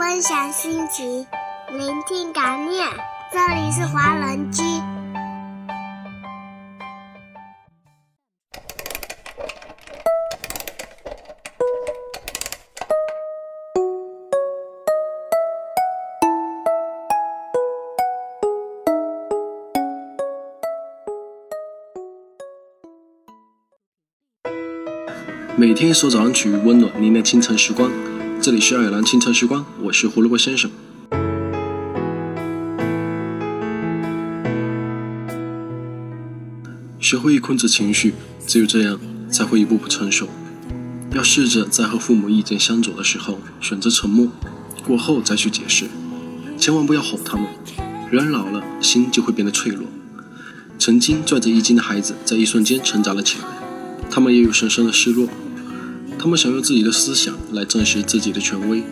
分享心情，聆听感念。这里是华人居。每天一首早安曲，温暖您的清晨时光。这里是爱尔兰清晨时光，我是胡萝卜先生。学会控制情绪，只有这样才会一步步成熟。要试着在和父母意见相左的时候选择沉默，过后再去解释。千万不要吼他们，人老了心就会变得脆弱。曾经拽着衣襟的孩子，在一瞬间成长了起来，他们也有深深的失落。他们想用自己的思想来证实自己的权威，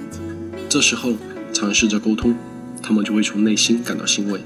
这时候尝试着沟通，他们就会从内心感到欣慰。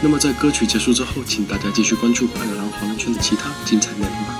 那么在歌曲结束之后，请大家继续关注爱尔兰华人圈的其他精彩内容吧。